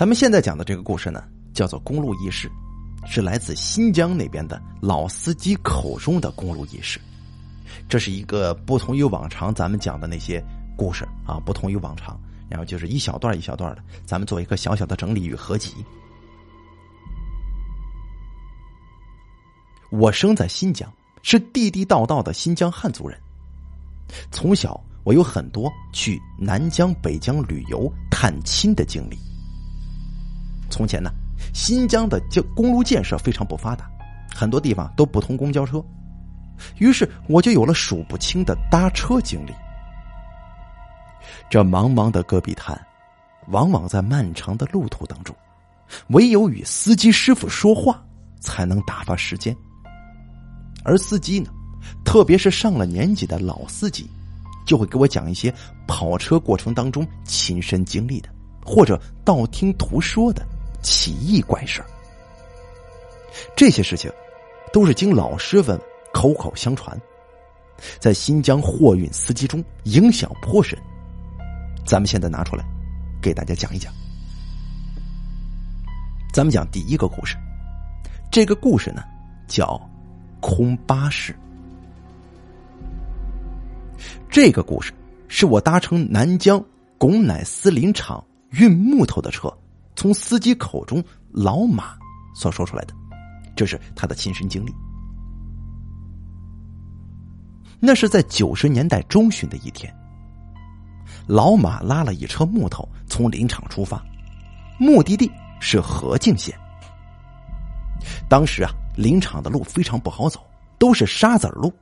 咱们现在讲的这个故事呢，叫做公路轶事，是来自新疆那边的老司机口中的公路轶事。这是一个不同于往常咱们讲的那些故事啊，不同于往常，然后就是一小段一小段的，咱们做一个小小的整理与合集。我生在新疆，是地地道道的新疆汉族人。从小，我有很多去南疆、北疆旅游探亲的经历。从前呢，新疆的交公路建设非常不发达，很多地方都不通公交车，于是我就有了数不清的搭车经历。这茫茫的戈壁滩，往往在漫长的路途当中，唯有与司机师傅说话，才能打发时间。而司机呢，特别是上了年纪的老司机，就会给我讲一些跑车过程当中亲身经历的，或者道听途说的奇异怪事这些事情都是经老师傅口口相传，在新疆货运司机中影响颇深。咱们现在拿出来给大家讲一讲。咱们讲第一个故事，这个故事呢叫。空巴士，这个故事是我搭乘南疆巩乃斯林场运木头的车，从司机口中老马所说出来的，这是他的亲身经历。那是在九十年代中旬的一天，老马拉了一车木头从林场出发，目的地是河静县。当时啊。林场的路非常不好走，都是沙子路，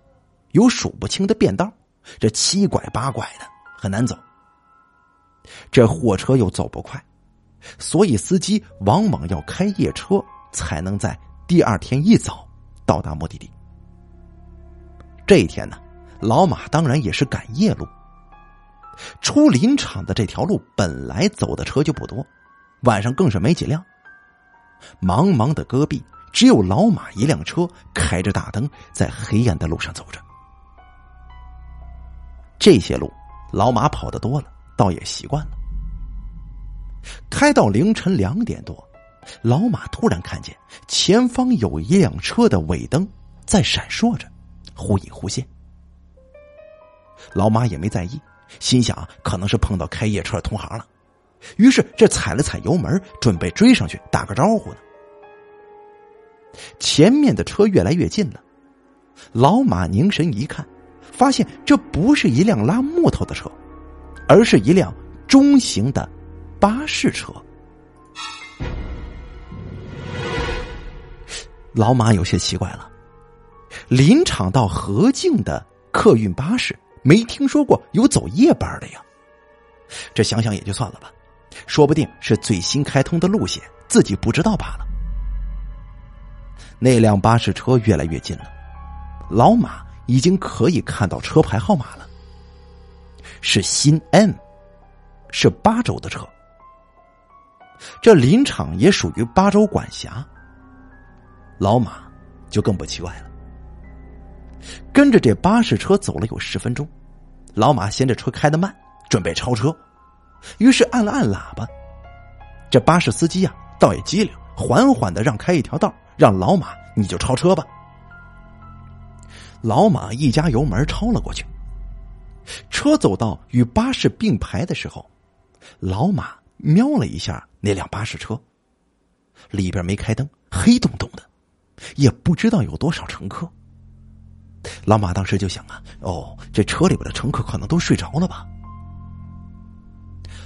有数不清的便道，这七拐八拐的很难走。这货车又走不快，所以司机往往要开夜车，才能在第二天一早到达目的地。这一天呢，老马当然也是赶夜路。出林场的这条路本来走的车就不多，晚上更是没几辆。茫茫的戈壁。只有老马一辆车开着大灯在黑暗的路上走着。这些路老马跑的多了，倒也习惯了。开到凌晨两点多，老马突然看见前方有一辆车的尾灯在闪烁着，忽隐忽现。老马也没在意，心想可能是碰到开夜车的同行了，于是这踩了踩油门，准备追上去打个招呼呢。前面的车越来越近了，老马凝神一看，发现这不是一辆拉木头的车，而是一辆中型的巴士车。老马有些奇怪了，林场到河静的客运巴士没听说过有走夜班的呀。这想想也就算了吧，说不定是最新开通的路线，自己不知道罢了。那辆巴士车越来越近了，老马已经可以看到车牌号码了，是新 M，是八轴的车。这林场也属于巴州管辖，老马就更不奇怪了。跟着这巴士车走了有十分钟，老马嫌这车开的慢，准备超车，于是按了按喇叭。这巴士司机呀，倒也机灵，缓缓的让开一条道。让老马，你就超车吧。老马一加油门超了过去。车走到与巴士并排的时候，老马瞄了一下那辆巴士车，里边没开灯，黑洞洞的，也不知道有多少乘客。老马当时就想啊，哦，这车里边的乘客可能都睡着了吧。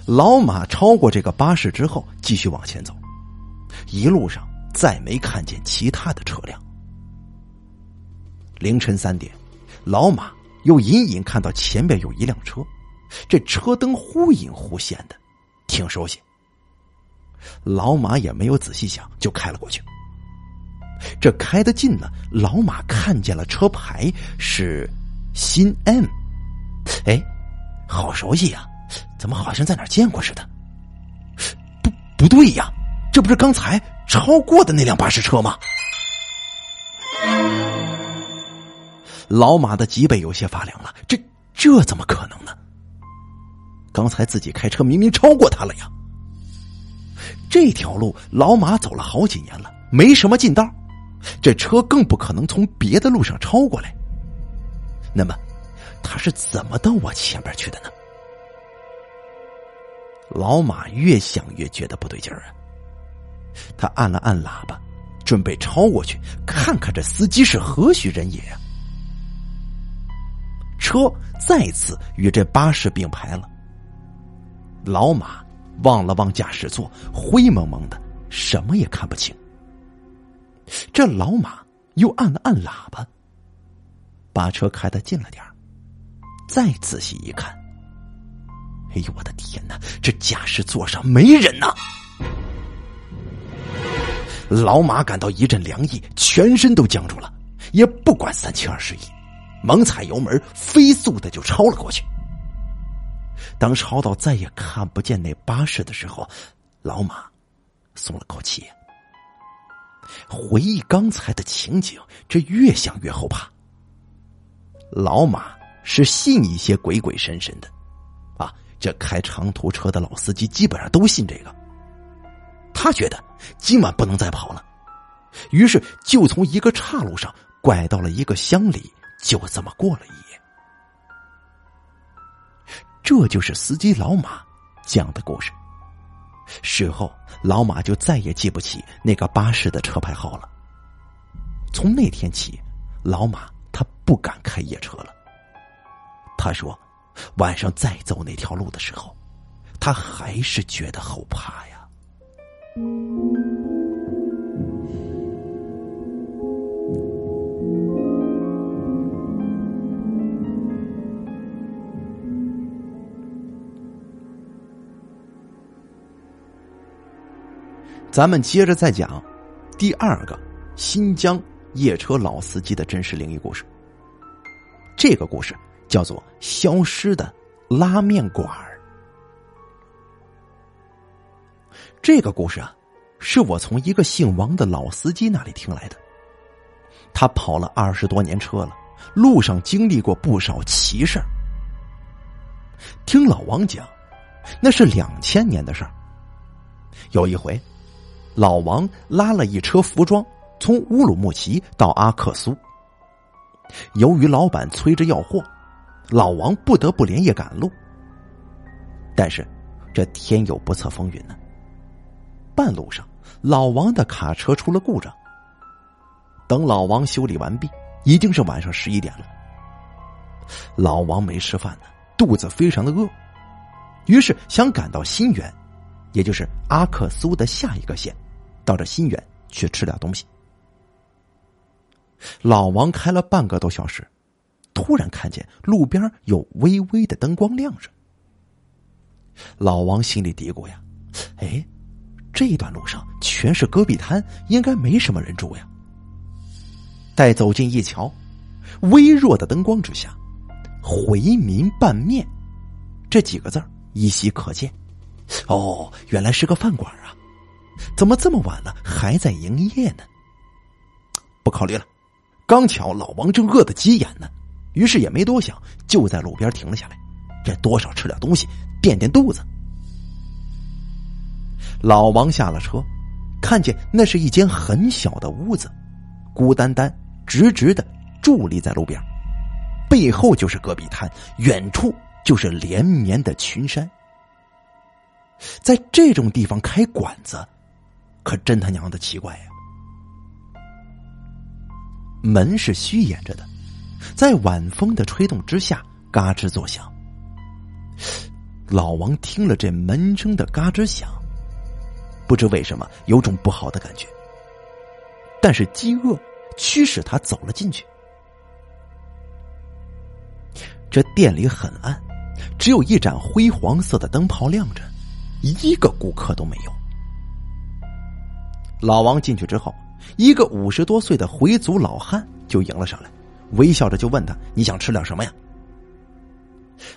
老马超过这个巴士之后，继续往前走，一路上。再没看见其他的车辆。凌晨三点，老马又隐隐看到前边有一辆车，这车灯忽隐忽现的，挺熟悉。老马也没有仔细想，就开了过去。这开的近呢，老马看见了车牌是新 M，哎，好熟悉呀，怎么好像在哪见过似的？不，不对呀，这不是刚才。超过的那辆巴士车吗？老马的脊背有些发凉了，这这怎么可能呢？刚才自己开车明明超过他了呀！这条路老马走了好几年了，没什么近道，这车更不可能从别的路上超过来。那么，他是怎么到我前边去的呢？老马越想越觉得不对劲儿啊！他按了按喇叭，准备超过去看看这司机是何许人也呀。车再次与这巴士并排了。老马望了望驾驶座，灰蒙蒙的，什么也看不清。这老马又按了按喇叭，把车开的近了点再仔细一看，哎呦我的天哪！这驾驶座上没人呐！老马感到一阵凉意，全身都僵住了，也不管三七二十一，猛踩油门，飞速的就超了过去。当超到再也看不见那巴士的时候，老马松了口气。回忆刚才的情景，这越想越后怕。老马是信一些鬼鬼神神的，啊，这开长途车的老司机基本上都信这个。他觉得今晚不能再跑了，于是就从一个岔路上拐到了一个乡里，就这么过了一。这就是司机老马讲的故事。事后，老马就再也记不起那个巴士的车牌号了。从那天起，老马他不敢开夜车了。他说，晚上再走那条路的时候，他还是觉得后怕呀。咱们接着再讲第二个新疆夜车老司机的真实灵异故事。这个故事叫做《消失的拉面馆这个故事啊，是我从一个姓王的老司机那里听来的。他跑了二十多年车了，路上经历过不少奇事听老王讲，那是两千年的事儿。有一回。老王拉了一车服装，从乌鲁木齐到阿克苏。由于老板催着要货，老王不得不连夜赶路。但是，这天有不测风云呢。半路上，老王的卡车出了故障。等老王修理完毕，已经是晚上十一点了。老王没吃饭呢，肚子非常的饿，于是想赶到新源。也就是阿克苏的下一个县，到这新源去吃点东西。老王开了半个多小时，突然看见路边有微微的灯光亮着。老王心里嘀咕呀：“哎，这段路上全是戈壁滩，应该没什么人住呀。”待走近一瞧，微弱的灯光之下，“回民拌面”这几个字依稀可见。哦，原来是个饭馆啊！怎么这么晚了还在营业呢？不考虑了，刚巧老王正饿得急眼呢，于是也没多想，就在路边停了下来，这多少吃点东西垫垫肚子。老王下了车，看见那是一间很小的屋子，孤单单、直直的伫立在路边，背后就是戈壁滩，远处就是连绵的群山。在这种地方开馆子，可真他娘的奇怪呀！门是虚掩着的，在晚风的吹动之下，嘎吱作响。老王听了这门声的嘎吱响，不知为什么有种不好的感觉。但是饥饿驱使他走了进去。这店里很暗，只有一盏灰黄色的灯泡亮着。一个顾客都没有。老王进去之后，一个五十多岁的回族老汉就迎了上来，微笑着就问他：“你想吃点什么呀？”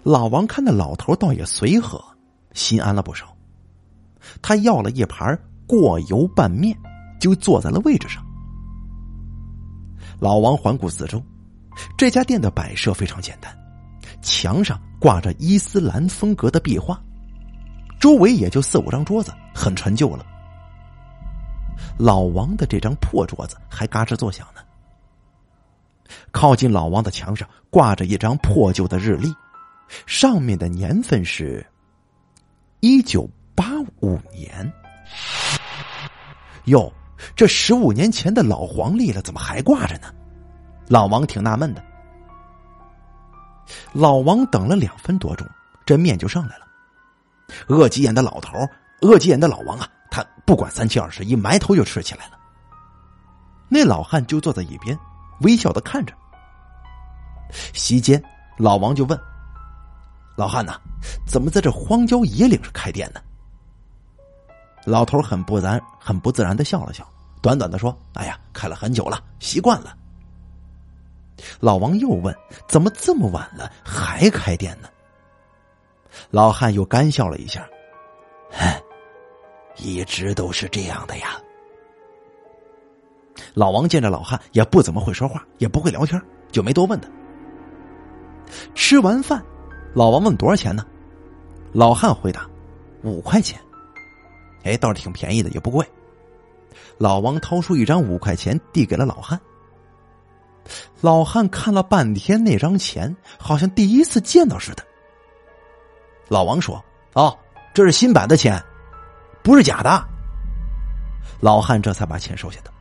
老王看那老头倒也随和，心安了不少。他要了一盘过油拌面，就坐在了位置上。老王环顾四周，这家店的摆设非常简单，墙上挂着伊斯兰风格的壁画。周围也就四五张桌子，很陈旧了，老王的这张破桌子还嘎吱作响呢。靠近老王的墙上挂着一张破旧的日历，上面的年份是一九八五年。哟，这十五年前的老黄历了，怎么还挂着呢？老王挺纳闷的。老王等了两分多钟，这面就上来了。饿急眼的老头，饿急眼的老王啊，不管三七二十一，埋头就吃起来了。那老汉就坐在一边，微笑的看着。席间，老王就问：“老汉呐，怎么在这荒郊野岭上开店呢？”老头很不然、很不自然的笑了笑，短短的说：“哎呀，开了很久了，习惯了。”老王又问：“怎么这么晚了还开店呢？”老汉又干笑了一下：“哼，一直都是这样的呀。”老王见着老汉也不怎么会说话，也不会聊天，就没多问他。吃完饭，老王问多少钱呢？老汉回答：“五块钱。”哎，倒是挺便宜的，也不贵。老王掏出一张五块钱，递给了老汉。老汉看了半天那张钱，好像第一次见到似的。老王说：“哦，这是新版的钱，不是假的。”老汉这才把钱收下的。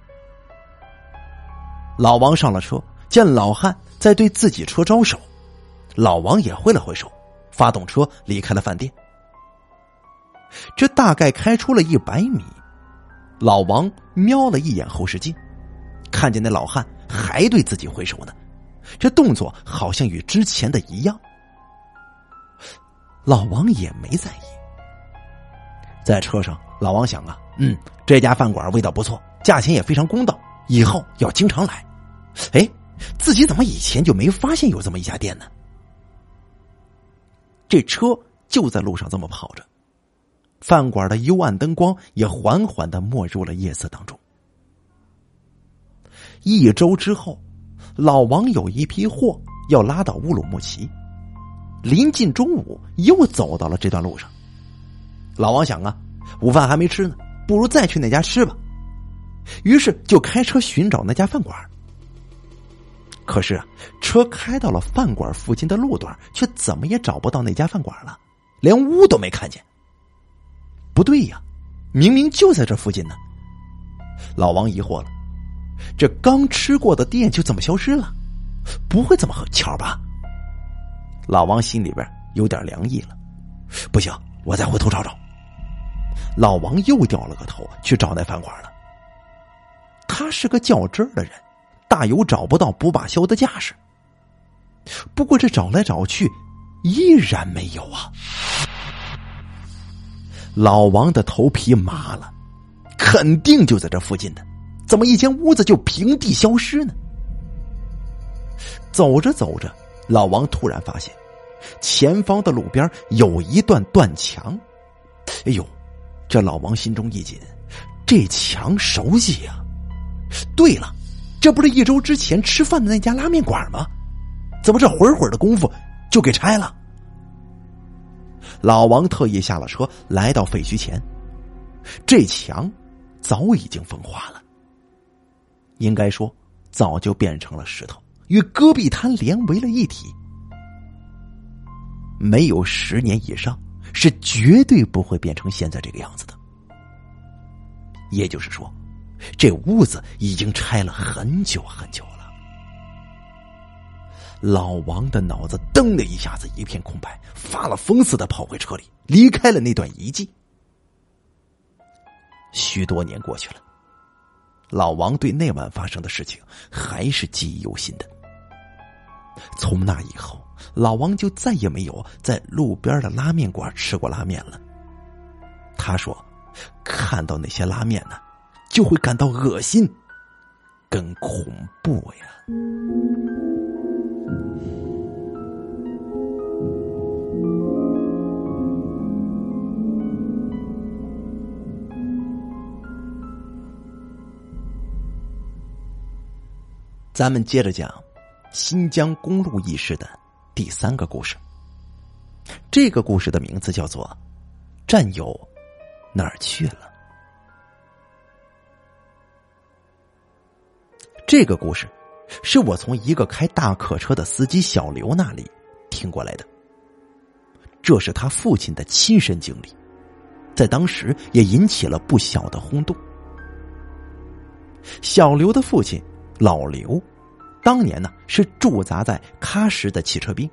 老王上了车，见老汉在对自己车招手。老王也挥了挥手，发动车离开了饭店。这大概开出了一百米，老王瞄了一眼后视镜，看见那老汉还对自己挥手呢，这动作好像与之前的一样。老王也没在意。在车上，老王想啊，嗯，这家饭馆味道不错，价钱也非常公道，以后要经常来。哎，自己怎么以前就没发现有这么一家店呢？这车就在路上这么跑着，饭馆的幽暗灯光也缓缓的没入了夜色当中。一周之后，老王有一批货要拉到乌鲁木齐，临近中午又走到了这段路上。老王想啊，午饭还没吃呢，不如再去那家吃吧。于是就开车寻找那家饭馆。可是啊，车开到了饭馆附近的路段，却怎么也找不到那家饭馆了，连屋都没看见。不对呀，明明就在这附近呢。老王疑惑了，这刚吃过的店就这么消失了？不会这么巧吧？老王心里边有点凉意了。不行，我再回头找找。老王又掉了个头去找那饭馆了。他是个较真儿的人。大有找不到不罢休的架势。不过这找来找去，依然没有啊！老王的头皮麻了，肯定就在这附近的，怎么一间屋子就平地消失呢？走着走着，老王突然发现，前方的路边有一段断墙。哎呦，这老王心中一紧，这墙熟悉呀！对了。这不是一周之前吃饭的那家拉面馆吗？怎么这会儿会儿的功夫就给拆了？老王特意下了车，来到废墟前，这墙早已经风化了，应该说早就变成了石头，与戈壁滩连为了一体。没有十年以上，是绝对不会变成现在这个样子的。也就是说。这屋子已经拆了很久很久了。老王的脑子噔的一下子一片空白，发了疯似的跑回车里，离开了那段遗迹。许多年过去了，老王对那晚发生的事情还是记忆犹新的。从那以后，老王就再也没有在路边的拉面馆吃过拉面了。他说：“看到那些拉面呢。”就会感到恶心，跟恐怖呀。咱们接着讲新疆公路一事的第三个故事。这个故事的名字叫做《战友哪儿去了》。这个故事是我从一个开大客车的司机小刘那里听过来的，这是他父亲的亲身经历，在当时也引起了不小的轰动。小刘的父亲老刘，当年呢是驻扎在喀什的汽车兵，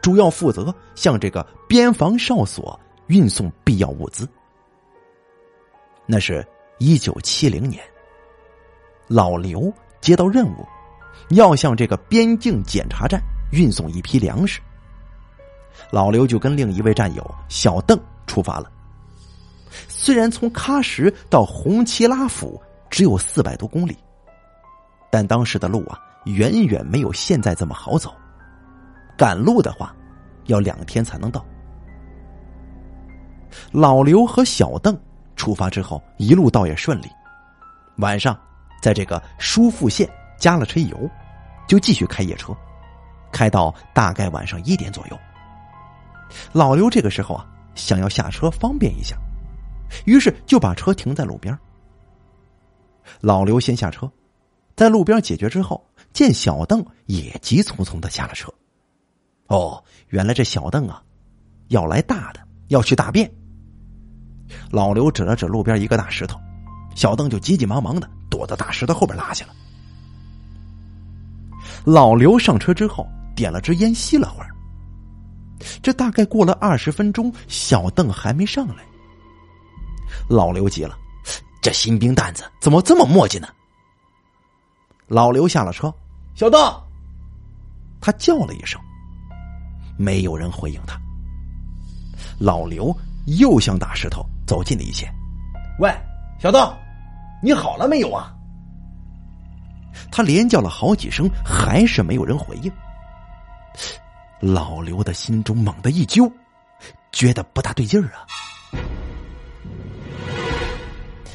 主要负责向这个边防哨所运送必要物资。那是一九七零年，老刘接到任务，要向这个边境检查站运送一批粮食。老刘就跟另一位战友小邓出发了。虽然从喀什到红旗拉府只有四百多公里，但当时的路啊远远没有现在这么好走，赶路的话要两天才能到。老刘和小邓。出发之后，一路倒也顺利。晚上，在这个舒富县加了车油，就继续开夜车，开到大概晚上一点左右。老刘这个时候啊，想要下车方便一下，于是就把车停在路边。老刘先下车，在路边解决之后，见小邓也急匆匆的下了车。哦，原来这小邓啊，要来大的，要去大便。老刘指了指路边一个大石头，小邓就急急忙忙的躲到大石头后边拉下了。老刘上车之后，点了支烟吸了会儿。这大概过了二十分钟，小邓还没上来。老刘急了：“这新兵蛋子怎么这么磨叽呢？”老刘下了车，小邓，他叫了一声，没有人回应他。老刘又向大石头。走近了一些，喂，小邓，你好了没有啊？他连叫了好几声，还是没有人回应。老刘的心中猛地一揪，觉得不大对劲儿啊！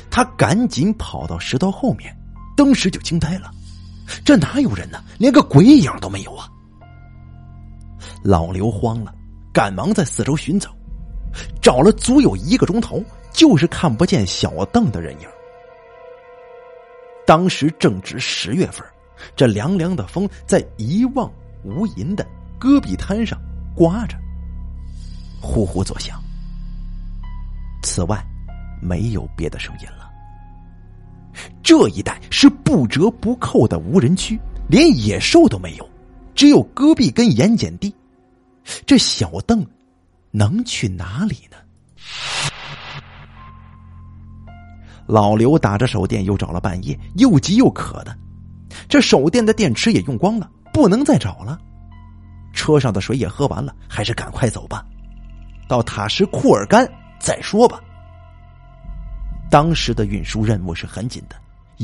他赶紧跑到石头后面，当时就惊呆了：这哪有人呢？连个鬼影都没有啊！老刘慌了，赶忙在四周寻找。找了足有一个钟头，就是看不见小邓的人影。当时正值十月份，这凉凉的风在一望无垠的戈壁滩上刮着，呼呼作响。此外，没有别的声音了。这一带是不折不扣的无人区，连野兽都没有，只有戈壁跟盐碱地。这小邓。能去哪里呢？老刘打着手电又找了半夜，又急又渴的，这手电的电池也用光了，不能再找了。车上的水也喝完了，还是赶快走吧，到塔什库尔干再说吧。当时的运输任务是很紧的，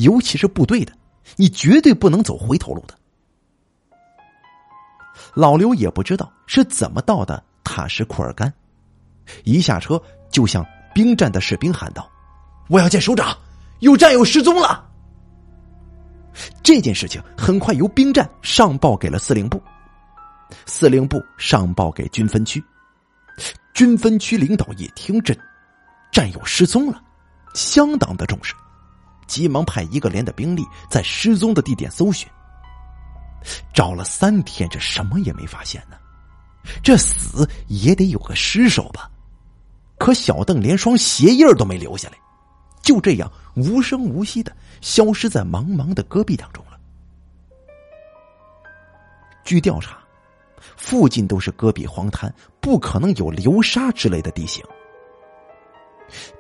尤其是部队的，你绝对不能走回头路的。老刘也不知道是怎么到的。塔什库尔干，一下车就向兵站的士兵喊道：“我要见首长，有战友失踪了。”这件事情很快由兵站上报给了司令部，司令部上报给军分区，军分区领导一听这战友失踪了，相当的重视，急忙派一个连的兵力在失踪的地点搜寻，找了三天，这什么也没发现呢。这死也得有个尸首吧？可小邓连双鞋印都没留下来，就这样无声无息的消失在茫茫的戈壁当中了。据调查，附近都是戈壁荒滩，不可能有流沙之类的地形。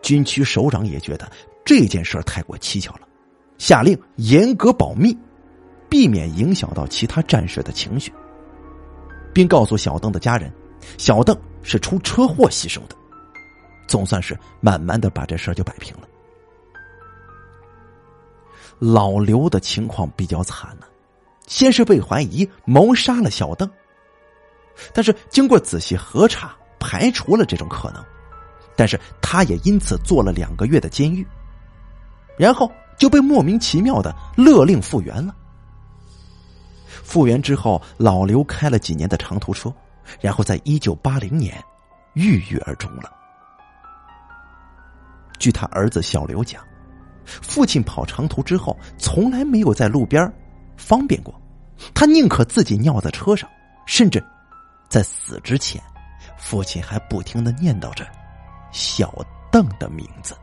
军区首长也觉得这件事太过蹊跷了，下令严格保密，避免影响到其他战士的情绪。并告诉小邓的家人，小邓是出车祸牺牲的，总算是慢慢的把这事就摆平了。老刘的情况比较惨呢，先是被怀疑谋杀了小邓，但是经过仔细核查，排除了这种可能，但是他也因此坐了两个月的监狱，然后就被莫名其妙的勒令复原了。复原之后，老刘开了几年的长途车，然后在一九八零年郁郁而终了。据他儿子小刘讲，父亲跑长途之后，从来没有在路边方便过，他宁可自己尿在车上，甚至在死之前，父亲还不停的念叨着小邓的名字。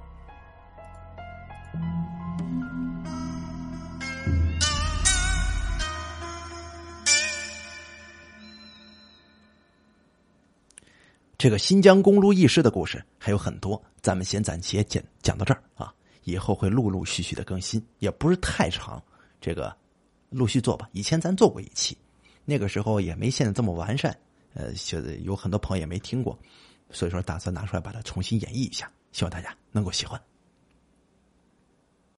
这个新疆公路轶事的故事还有很多，咱们先暂且讲讲到这儿啊，以后会陆陆续续的更新，也不是太长，这个陆续做吧。以前咱做过一期，那个时候也没现在这么完善，呃，就有很多朋友也没听过，所以说打算拿出来把它重新演绎一下，希望大家能够喜欢。